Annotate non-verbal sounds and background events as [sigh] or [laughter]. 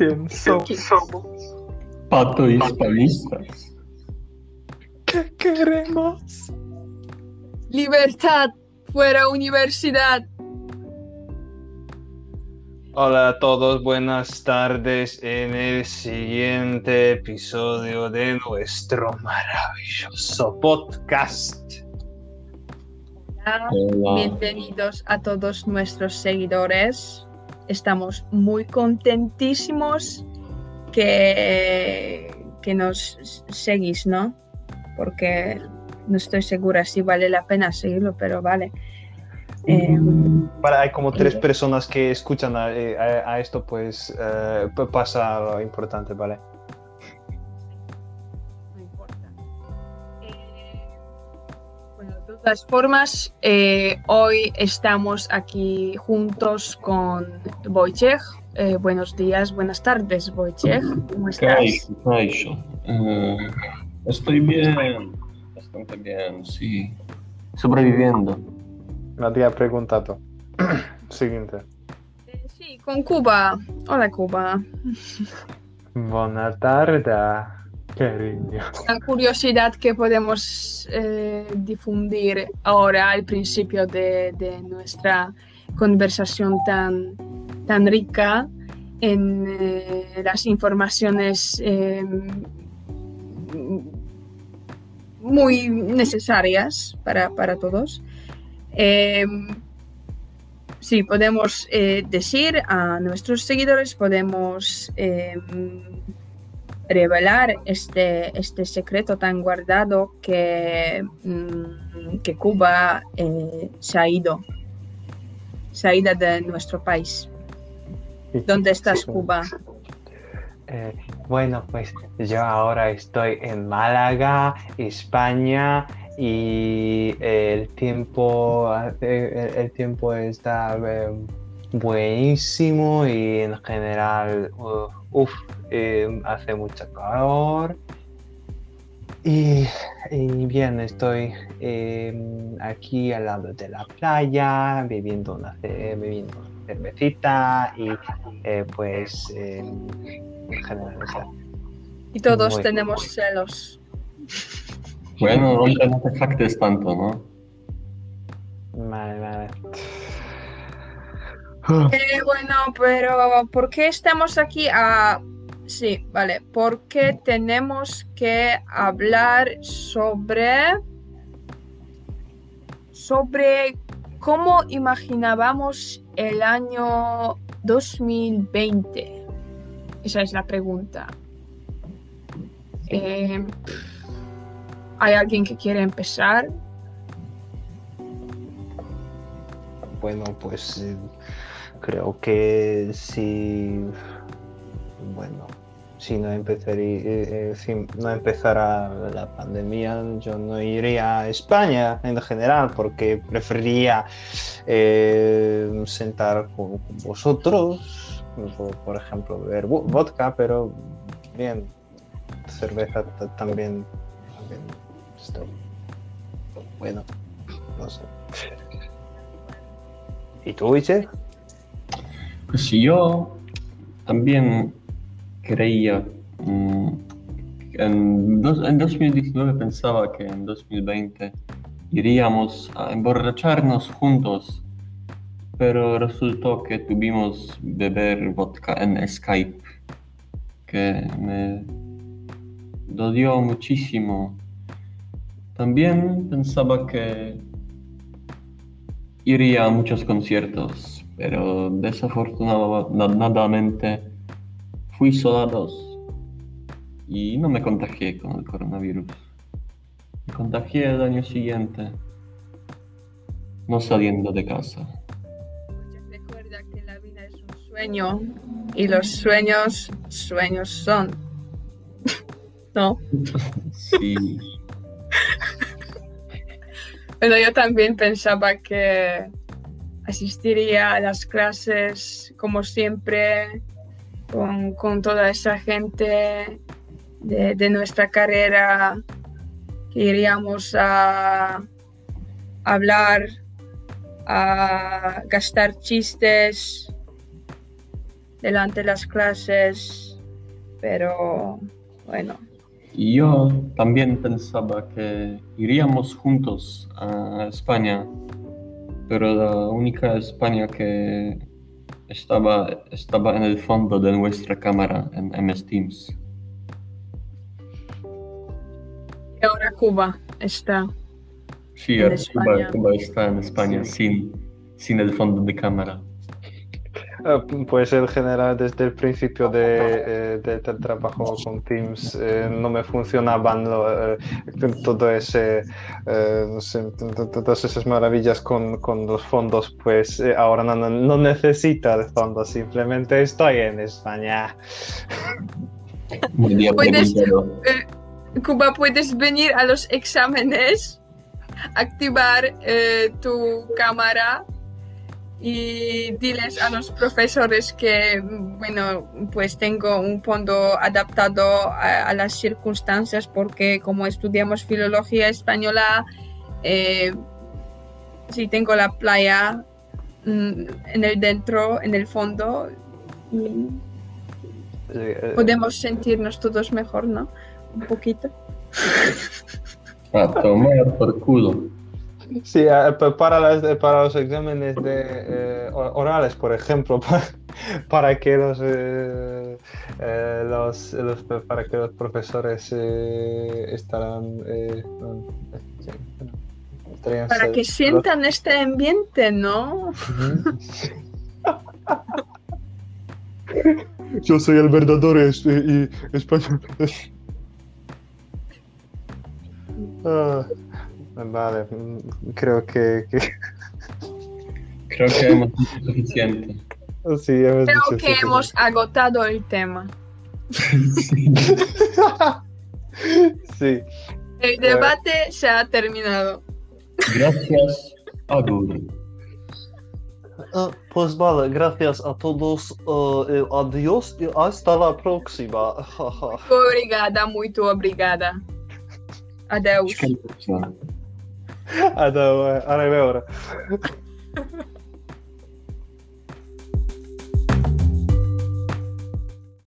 ¿Quién somos? Pato y hispanistas. ¿Qué queremos? Libertad fuera universidad. Hola a todos, buenas tardes en el siguiente episodio de nuestro maravilloso podcast. Hola. Bienvenidos a todos nuestros seguidores. Estamos muy contentísimos que, que nos seguís, ¿no? Porque no estoy segura si vale la pena seguirlo, pero vale. Eh, Para, hay como tres Eh. personas que escuchan a, eh, a- a esto, pues eh, p- pasa lo importante, ¿vale? Todas formas, eh, hoy estamos aquí juntos con Wojciech. Eh, buenos días, buenas tardes, Wojciech. ¿Cómo estás? Eh, estoy bien, bastante bien, sí. Sobreviviendo. Me había preguntado. [clears throat] Siguiente. Eh, sí, con Cuba. Hola, Cuba. Buena Una curiosidad que podemos eh, difundir ahora al principio de, de nuestra conversación tan, tan rica en eh, las informaciones eh, muy necesarias para, para todos. Eh, sí, podemos eh, decir a nuestros seguidores, podemos eh, revelar este, este secreto tan guardado que, mm, que Cuba eh, se ha ido. Se ha ido de nuestro país. [laughs] ¿Dónde estás. Cuba? Eh, bueno, pues yo ahora estoy en Málaga, España, y el tiempo, hace- el, el tiempo está eh, buenísimo y en general, uh, uf, eh, hace mucho calor. Y, y bien, estoy eh, aquí al lado de la playa, bebiendo una, bebiendo una cervecita y eh, pues eh, en general Y todos Muy tenemos celos. Bueno, no te jactes tanto, ¿no? Vale, vale. Eh, bueno, pero ¿por qué estamos aquí? Ah, sí, vale. Porque tenemos que hablar sobre sobre cómo imaginábamos el año 2020. Esa es la pregunta. Eh, ¿Hay alguien que quiere empezar? Bueno, pues eh, creo que si, bueno, eh, eh, si no empezara la pandemia, yo no iría a España en general, porque preferiría sentar con, vosotros, por, ejemplo, beber vo- vodka, pero bien, cerveza ta- también, también bueno, no sé. ¿Y tú, Iche? Pues yo también creía, mm, en, dos- en 2019 pensaba que en 2020 iríamos a emborracharnos juntos, pero resultó que tuvimos beber vodka en Skype, que me dolió muchísimo. También pensaba que iría a muchos conciertos, pero desafortunadamente fui solo a dos y no me contagié con el coronavirus. Me contagié el año siguiente, no saliendo de casa. Recuerda que la vida es un sueño y los sueños, sueños son. [laughs] ¿No? [laughs] Sí, Bueno, yo también pensaba que asistiría a las clases como siempre, con, con toda esa gente de, de nuestra carrera, que iríamos a hablar, a gastar chistes, delante de las clases, pero bueno. Y yo también pensaba que iríamos juntos a España, pero la única España que estaba, estaba en el fondo de nuestra cámara en MS Teams. Y ahora Cuba está. Sí, En ahora. Cuba, Cuba está en España sin, sin el fondo de cámara. Eh, Pues el general desde el principio de, eh, de- del trabajo con Teams eh, no me funcionaban lo, eh, todo ese, eh, no sé, todas esas maravillas con, con los fondos, pues eh, ahora no, no, no necesito el fondo, simplemente estoy en España. Puedes- preguntado. Cuba, puedes venir a los exámenes, activar eh, tu cámara y diles a los profesores que, bueno, pues tengo un fondo adaptado a, las circunstancias porque como estudiamos filología española, eh, sí tengo la playa mm, en el dentro, en el fondo podemos sentirnos todos mejor, ¿no? Un poquito. A tomar por culo. Sí, pa- para, las, para los exámenes de, eh, or- orales, por ejemplo, [laughs] pa- para, que los, eh, eh, los, los- para que los profesores eh, estarán, eh, estarían Para ser- que sientan este ambiente, ¿no? [laughs] Yo soy el verdadero es- y español. [laughs] Ah, vale, creo que, que- [laughs] Creo que hemos dicho suficiente. sí, hemos Creo dicho que suficiente. hemos agotado el tema. [laughs] sí. El debate se ha terminado. Gracias, Agur. Ah, pues vale, gracias a todos. eh, adiós y hasta la próxima. [laughs] Obrigada, muito obrigada. Adeus. Descansa. Adeu, eh, a reveure.